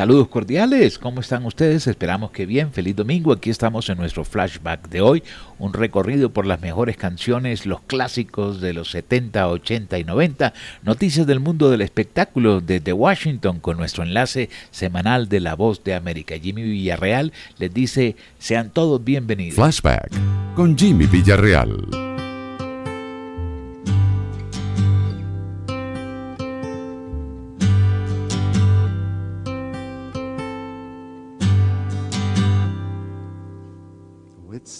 Saludos cordiales, ¿cómo están ustedes? Esperamos que bien, feliz domingo. Aquí estamos en nuestro flashback de hoy, un recorrido por las mejores canciones, los clásicos de los 70, 80 y 90, noticias del mundo del espectáculo desde Washington con nuestro enlace semanal de La Voz de América. Jimmy Villarreal les dice, sean todos bienvenidos. Flashback con Jimmy Villarreal.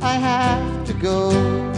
I have to go.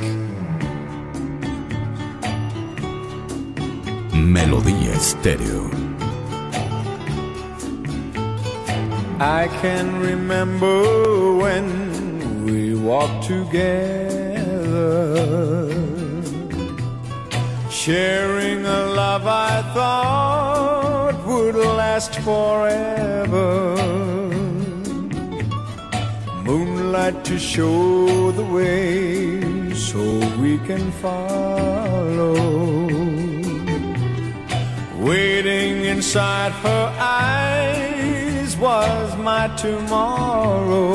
Melodía Estéreo. I can remember when we walked together, sharing a love I thought would last forever moonlight to show the way so we can follow. Waiting inside her eyes was my tomorrow.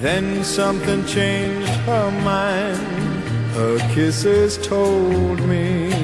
Then something changed her mind, her kisses told me.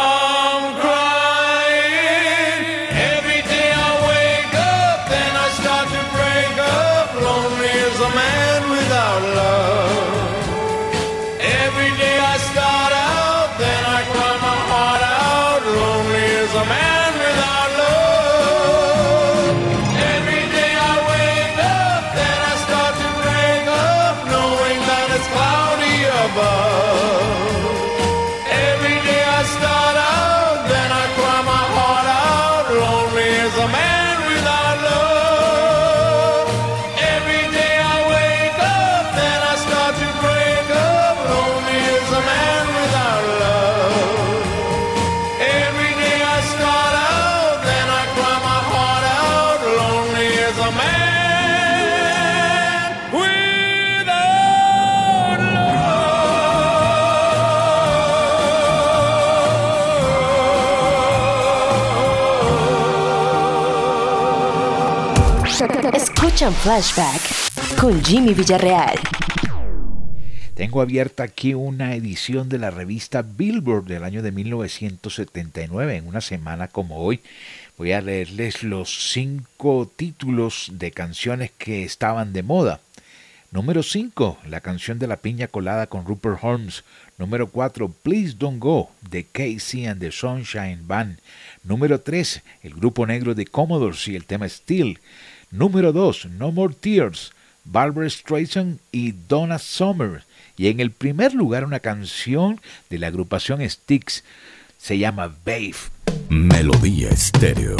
Escuchan Flashback con Jimmy Villarreal. Tengo abierta aquí una edición de la revista Billboard del año de 1979, en una semana como hoy. Voy a leerles los cinco títulos de canciones que estaban de moda. Número 5, la canción de la piña colada con Rupert Holmes. Número 4, Please Don't Go, de Casey and the Sunshine Band. Número 3, el grupo negro de Commodores y el tema Steel. Número 2, No More Tears, Barbara Streisand y Donna Summer. Y en el primer lugar una canción de la agrupación Styx. Se llama Babe. Melodía estéreo.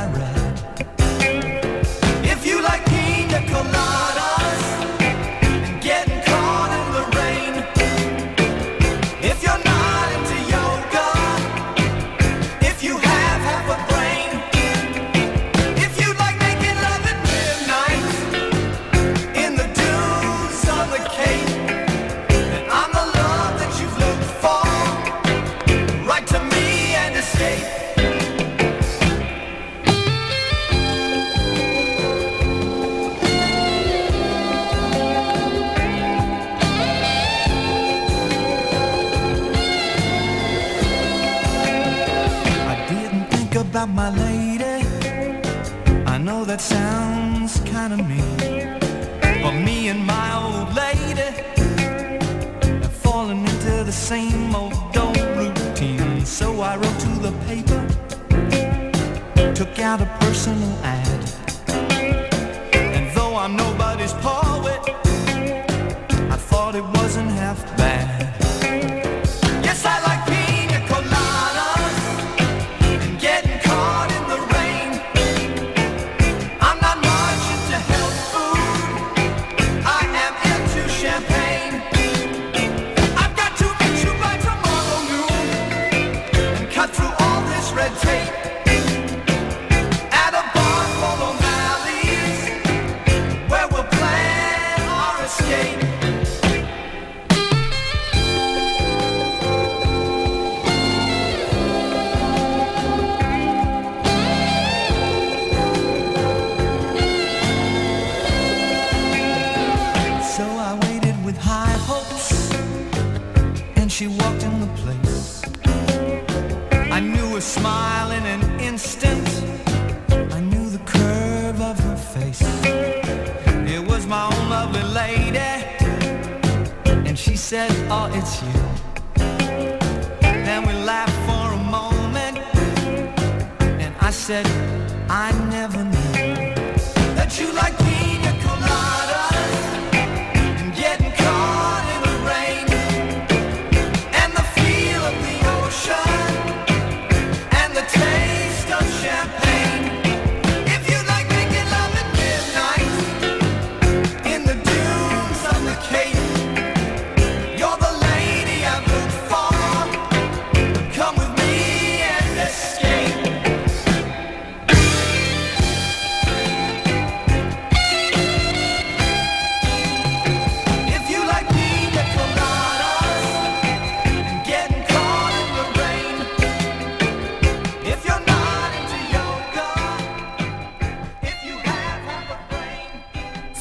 I read. paper, took out a personal ad.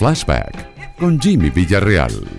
Flashback con Jimmy Villarreal.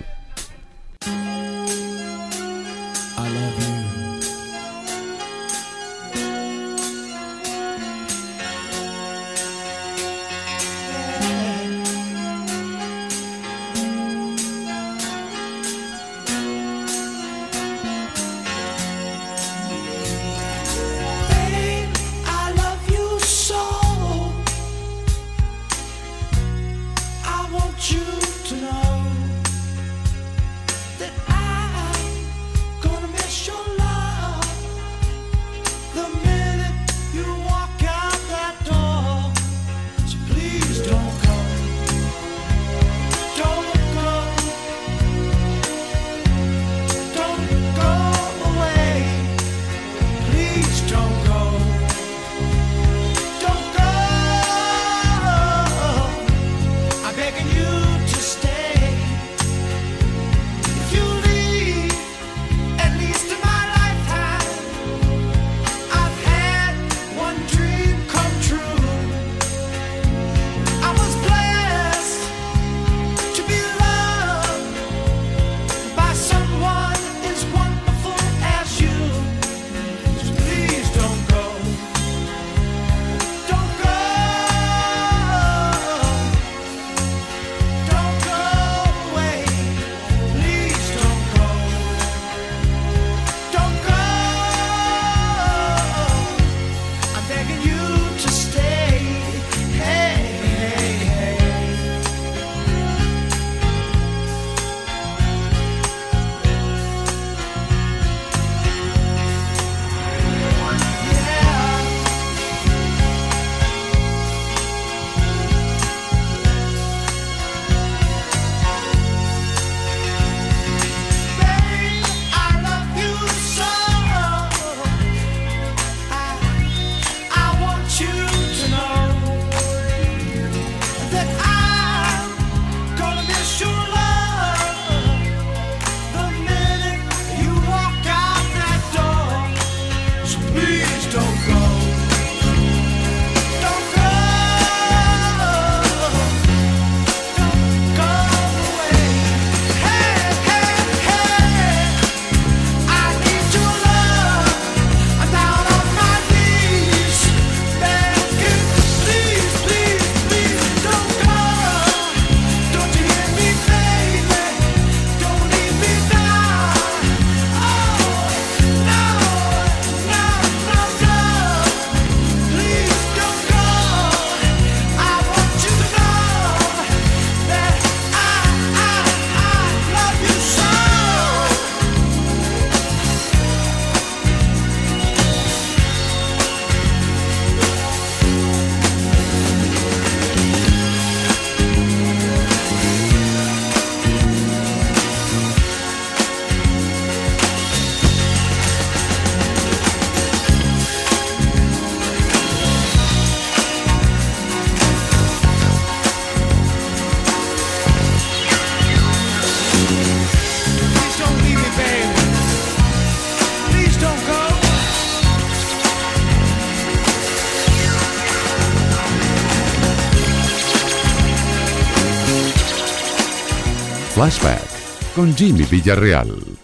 Con Jimmy Villarreal.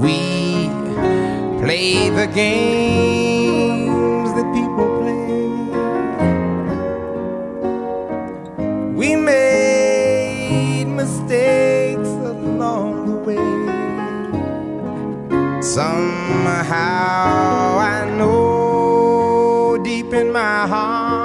We play the games that people play. We made mistakes along the way. Somehow I know deep in my heart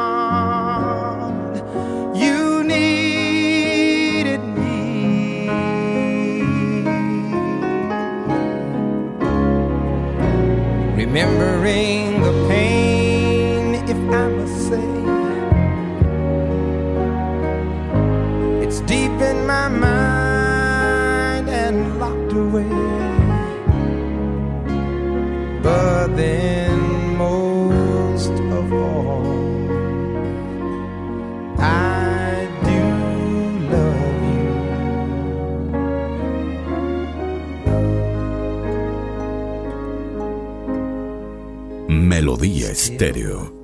Estéreo.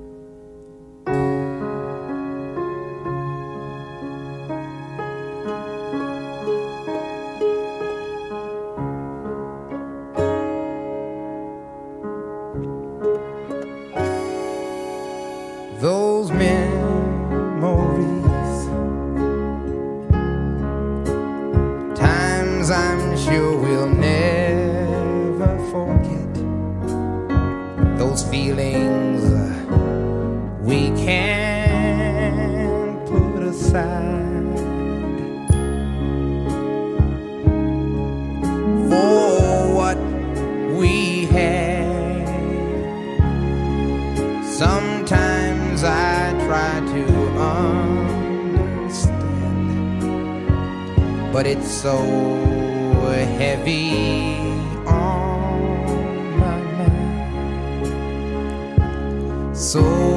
Sometimes I try to understand, but it's so heavy on my mind. So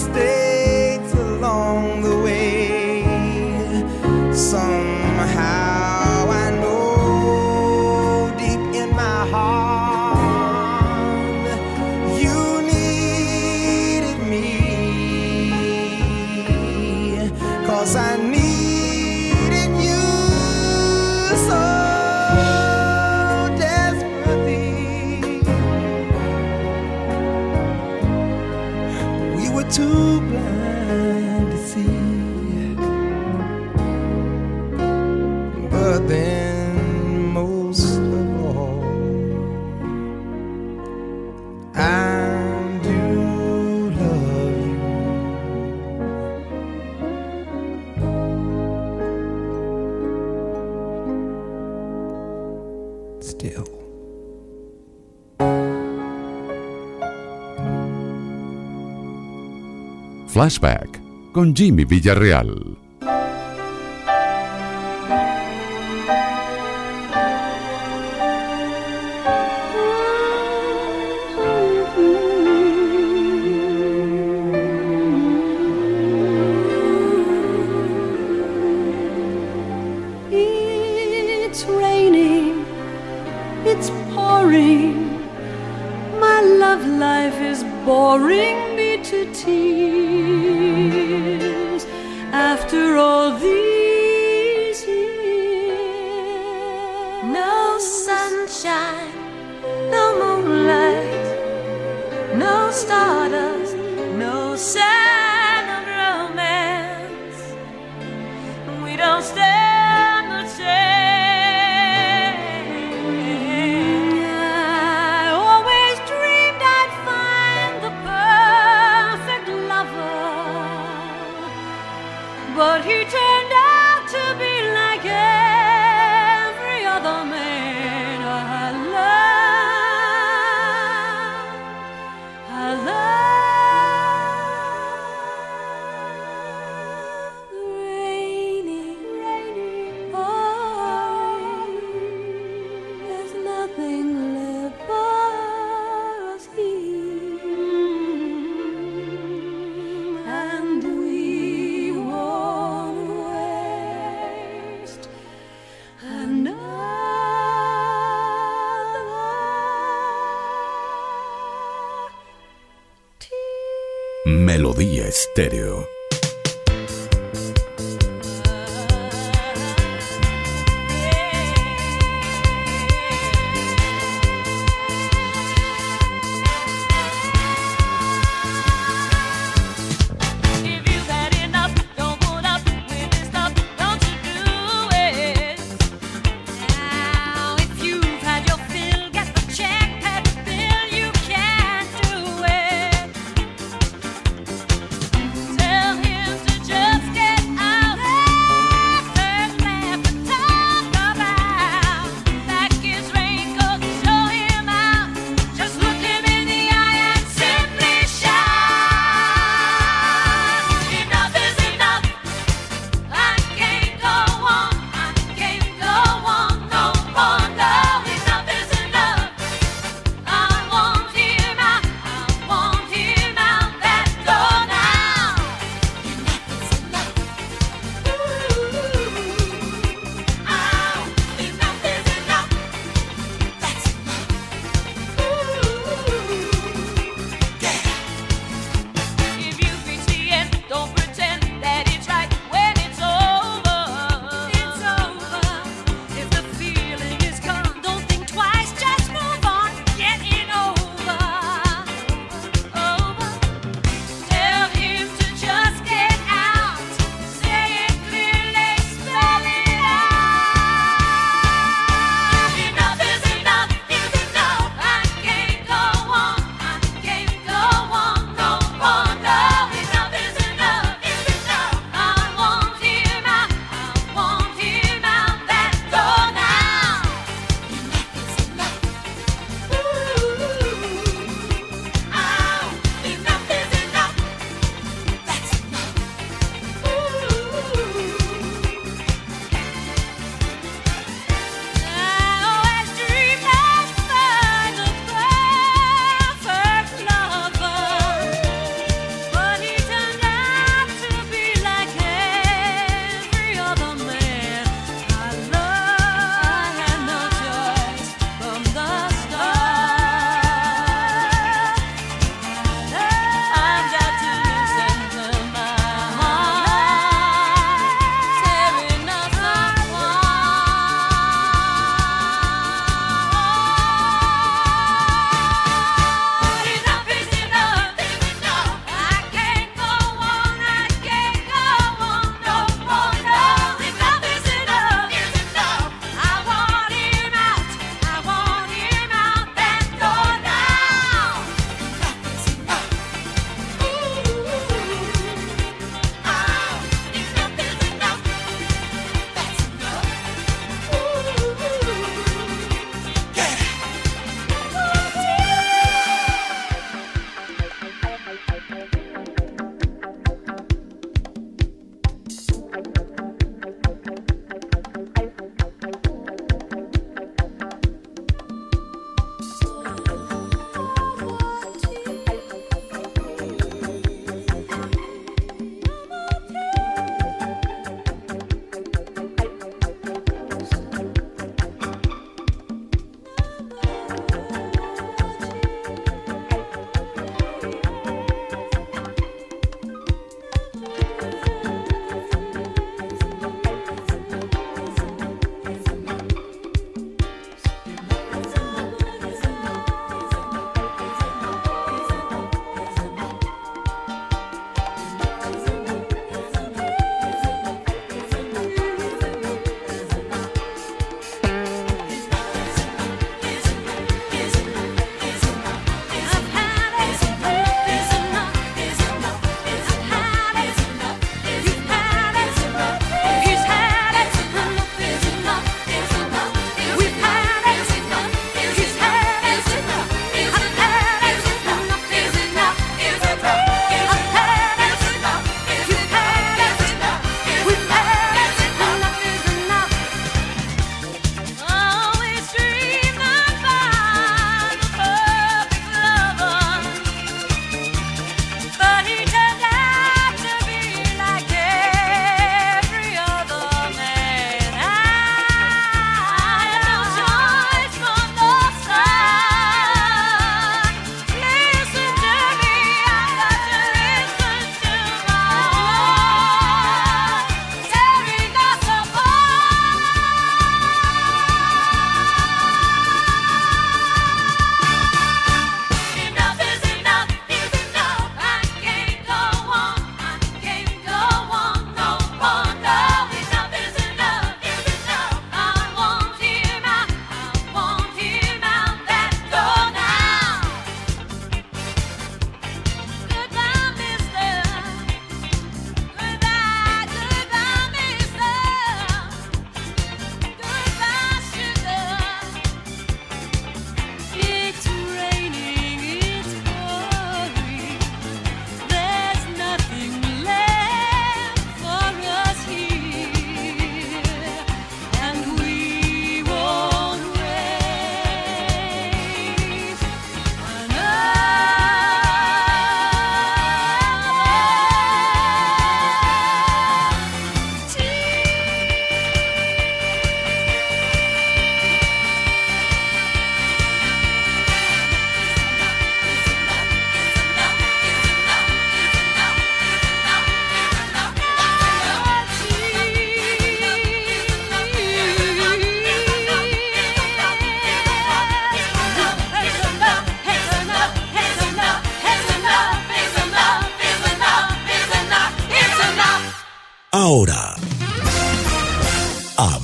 stay. Flashback con Jimmy Villarreal. Estéreo.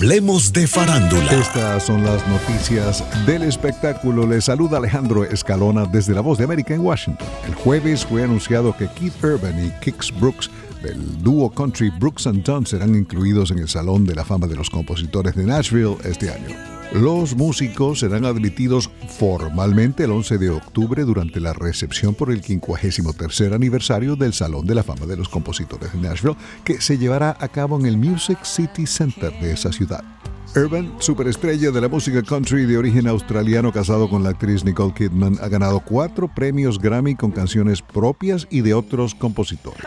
Hablemos de farándula. Estas son las noticias del espectáculo. Les saluda Alejandro Escalona desde La Voz de América en Washington. El jueves fue anunciado que Keith Urban y Kix Brooks del dúo country Brooks and Dunn serán incluidos en el Salón de la Fama de los Compositores de Nashville este año. Los músicos serán admitidos formalmente el 11 de octubre durante la recepción por el 53 aniversario del Salón de la Fama de los Compositores de Nashville, que se llevará a cabo en el Music City Center de esa ciudad. Urban, superestrella de la música country de origen australiano casado con la actriz Nicole Kidman, ha ganado cuatro premios Grammy con canciones propias y de otros compositores.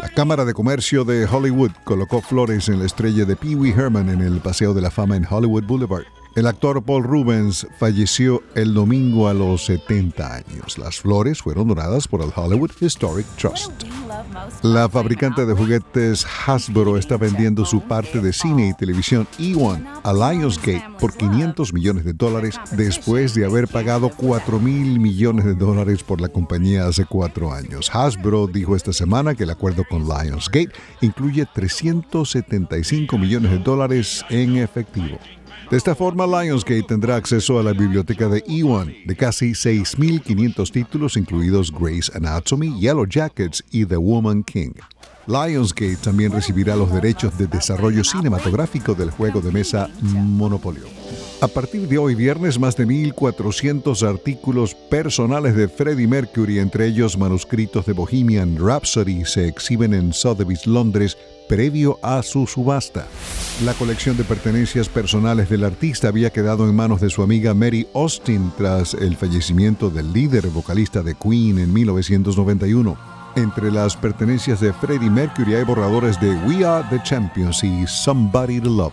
La Cámara de Comercio de Hollywood colocó flores en la estrella de Pee Wee Herman en el Paseo de la Fama en Hollywood Boulevard. El actor Paul Rubens falleció el domingo a los 70 años. Las flores fueron donadas por el Hollywood Historic Trust. La fabricante de juguetes Hasbro está vendiendo su parte de cine y televisión E1 a Lionsgate por 500 millones de dólares después de haber pagado 4 mil millones de dólares por la compañía hace cuatro años. Hasbro dijo esta semana que el acuerdo con Lionsgate incluye 375 millones de dólares en efectivo. De esta forma, Lionsgate tendrá acceso a la biblioteca de E1 de casi 6.500 títulos, incluidos Grey's Anatomy, Yellow Jackets y The Woman King. Lionsgate también recibirá los derechos de desarrollo cinematográfico del juego de mesa Monopolio. A partir de hoy viernes, más de 1.400 artículos personales de Freddie Mercury, entre ellos manuscritos de Bohemian Rhapsody, se exhiben en Sotheby's, Londres, previo a su subasta. La colección de pertenencias personales del artista había quedado en manos de su amiga Mary Austin tras el fallecimiento del líder vocalista de Queen en 1991. Entre las pertenencias de Freddie Mercury hay borradores de We Are the Champions y Somebody to Love.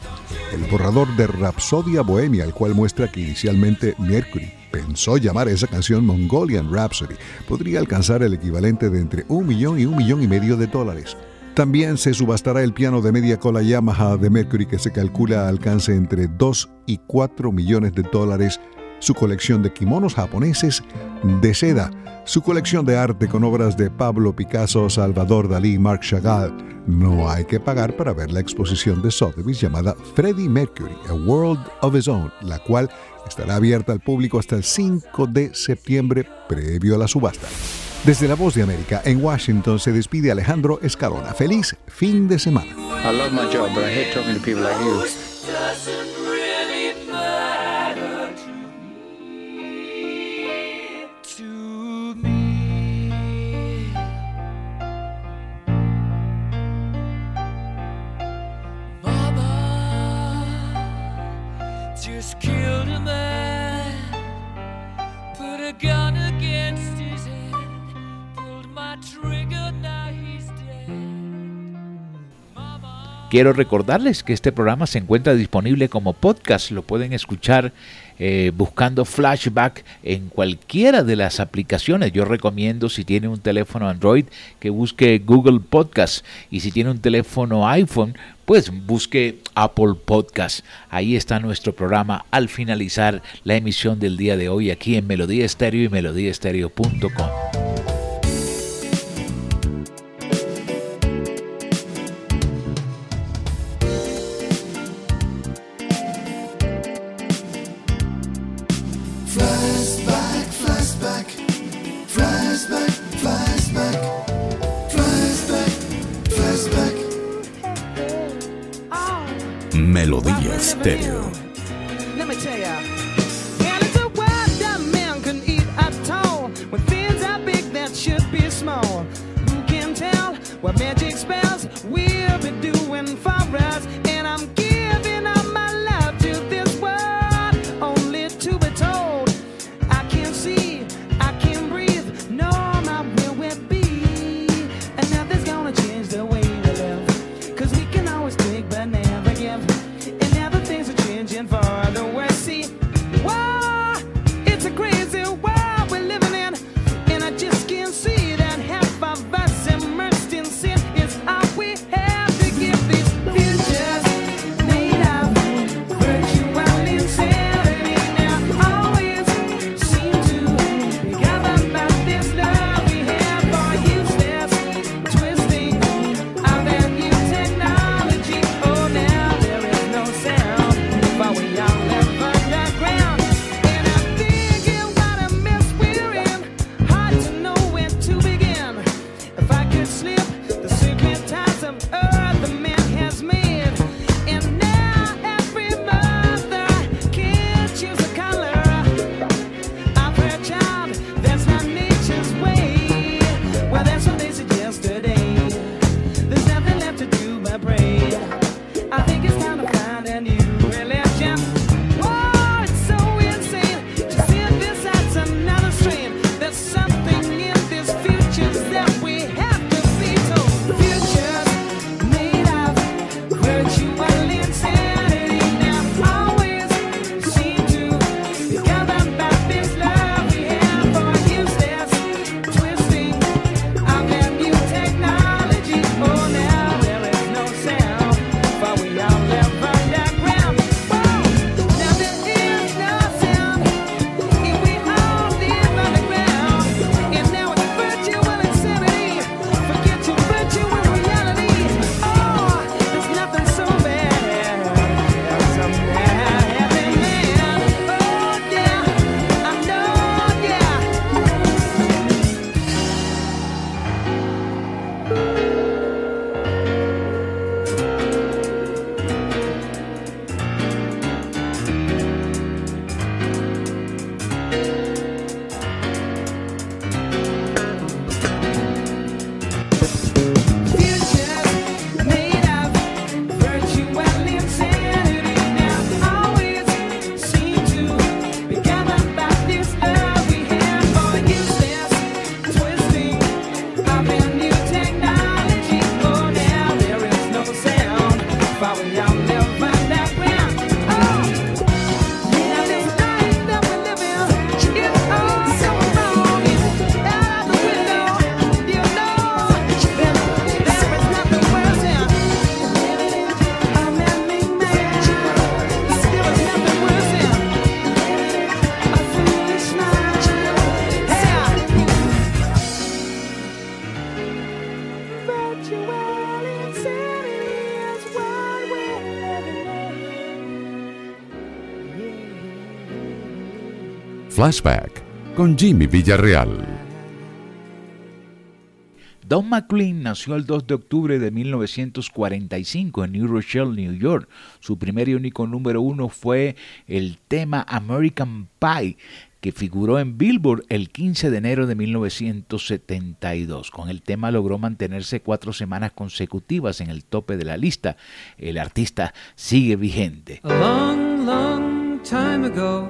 El borrador de Rhapsodia Bohemia, el cual muestra que inicialmente Mercury pensó llamar a esa canción Mongolian Rhapsody, podría alcanzar el equivalente de entre un millón y un millón y medio de dólares. También se subastará el piano de media cola Yamaha de Mercury que se calcula alcance entre 2 y 4 millones de dólares, su colección de kimonos japoneses de seda, su colección de arte con obras de Pablo Picasso, Salvador Dalí y Marc Chagall. No hay que pagar para ver la exposición de Sotheby's llamada Freddie Mercury, A World of His Own, la cual estará abierta al público hasta el 5 de septiembre previo a la subasta. Desde La Voz de América, en Washington, se despide Alejandro Escalona. Feliz fin de semana. I love my job, but I hate talking to people like. Quiero recordarles que este programa se encuentra disponible como podcast. Lo pueden escuchar eh, buscando Flashback en cualquiera de las aplicaciones. Yo recomiendo si tiene un teléfono Android que busque Google Podcast y si tiene un teléfono iPhone pues busque Apple Podcast. Ahí está nuestro programa al finalizar la emisión del día de hoy aquí en Melodía Estéreo y melodíaestéreo.com. Melodía Flashback con Jimmy Villarreal. Don McLean nació el 2 de octubre de 1945 en New Rochelle, New York. Su primer y único número uno fue el tema American Pie, que figuró en Billboard el 15 de enero de 1972. Con el tema logró mantenerse cuatro semanas consecutivas en el tope de la lista. El artista sigue vigente. A long, long time ago,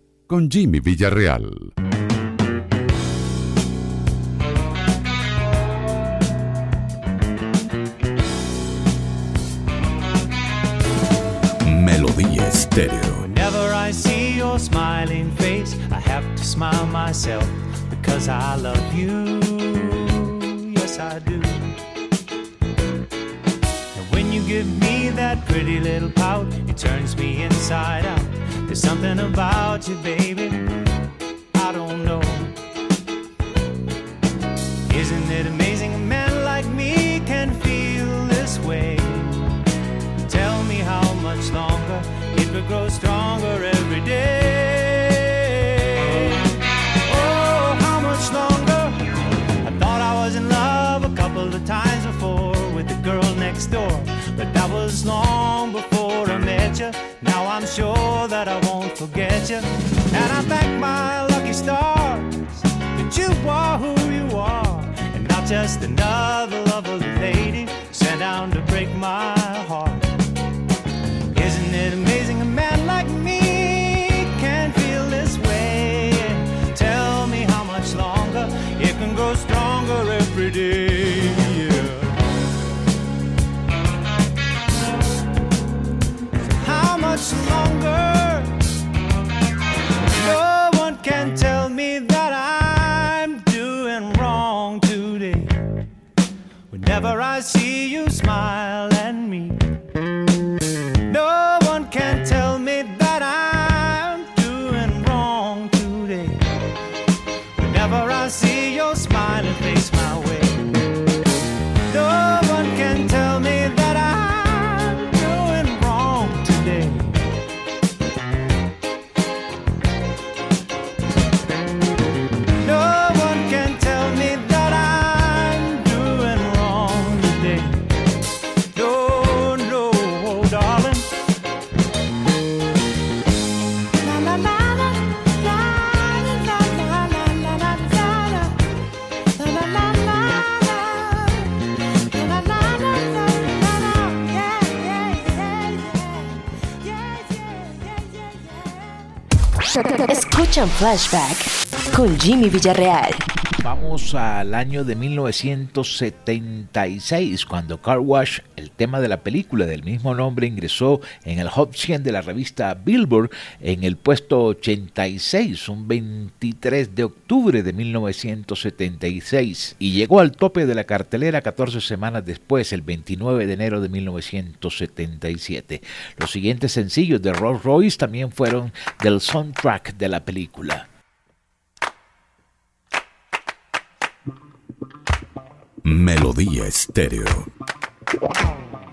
con Jimmy Villarreal. Melodía Estéreo. Whenever I see your smiling face, I have to smile myself because I love you. Yes, I do. And when you give me that pretty little pout, it turns me inside out. There's something about you, baby. I don't know. Isn't it amazing a man like me can feel this way? Tell me how much longer it will grow stronger every day. Oh, how much longer? I thought I was in love a couple of times before with the girl next door, but that was long before I met you. I'm sure that I won't forget you. And I thank my lucky stars that you are who you are, and not just another lovely lady sent down to break my heart. Whenever I see you smile, Escuchan Flashback con Jimmy Villarreal. Vamos al año de 1976, cuando Car Wash el tema de la película del mismo nombre ingresó en el Hot 100 de la revista Billboard en el puesto 86, un 23 de octubre de 1976, y llegó al tope de la cartelera 14 semanas después, el 29 de enero de 1977. Los siguientes sencillos de Rolls Royce también fueron del soundtrack de la película. Melodía estéreo. Wow.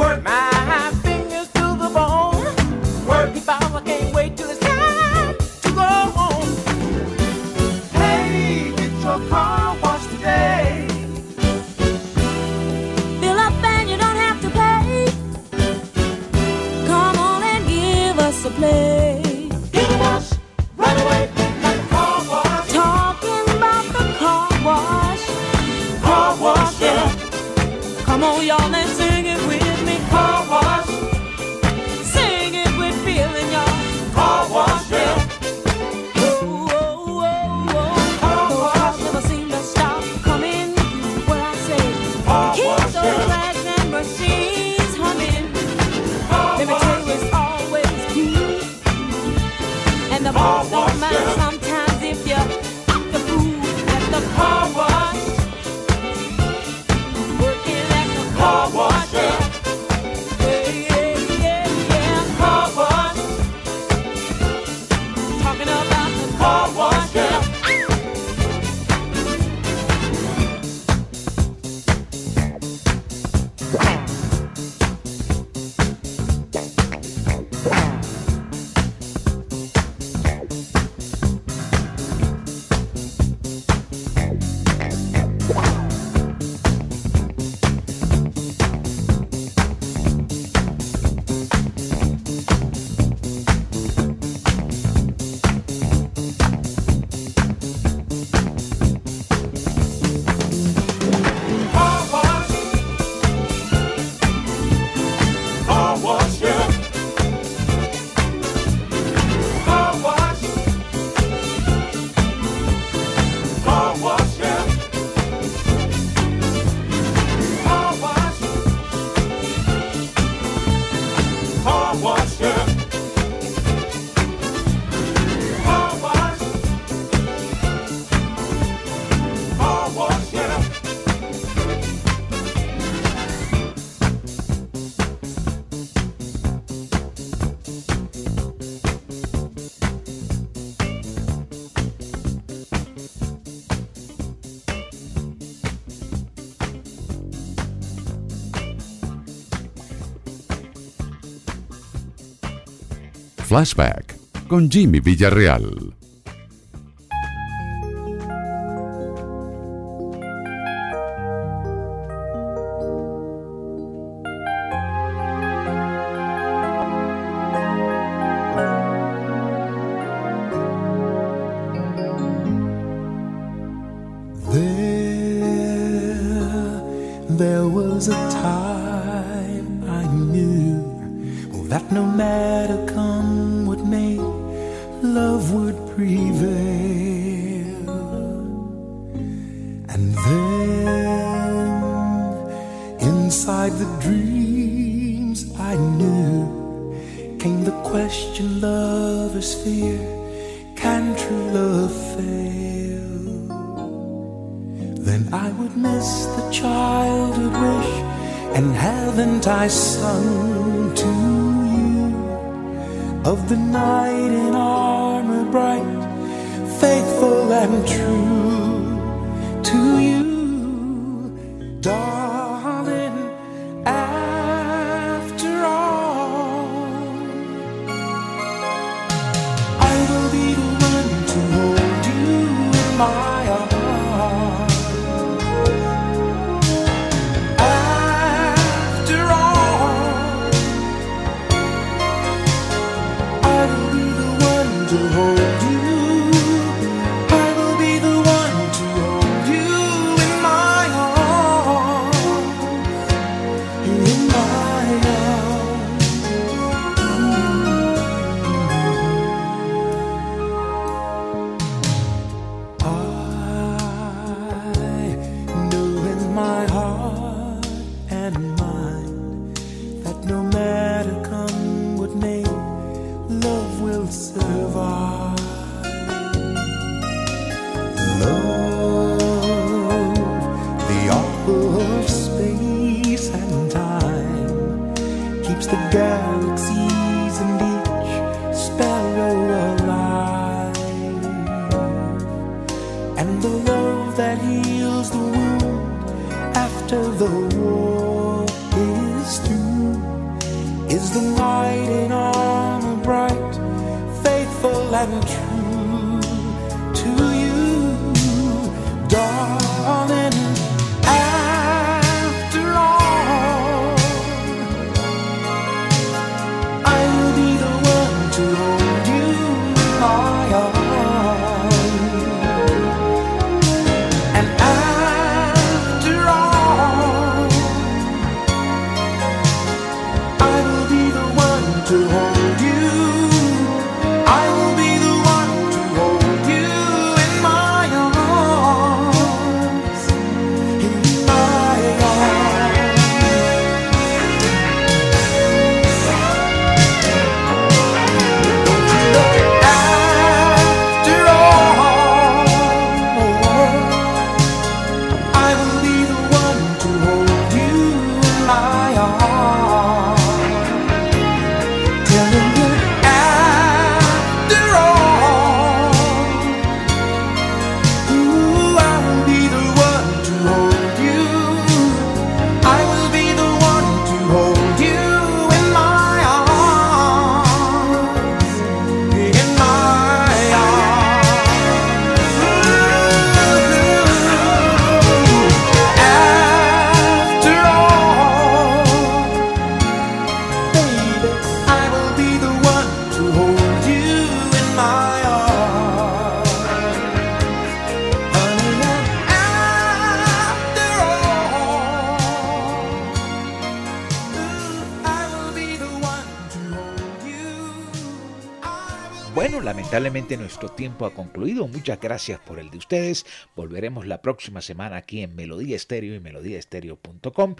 work. My Flashback con Jimmy Villarreal. faithful and true. Nuestro tiempo ha concluido. Muchas gracias por el de ustedes. Volveremos la próxima semana aquí en Melodía Estéreo y melodíaestéreo.com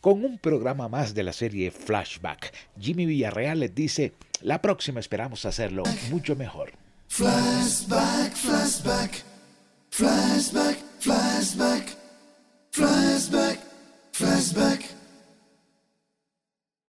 con un programa más de la serie Flashback. Jimmy Villarreal les dice, la próxima esperamos hacerlo mucho mejor. Flashback, flashback, flashback, flashback, flashback, flashback.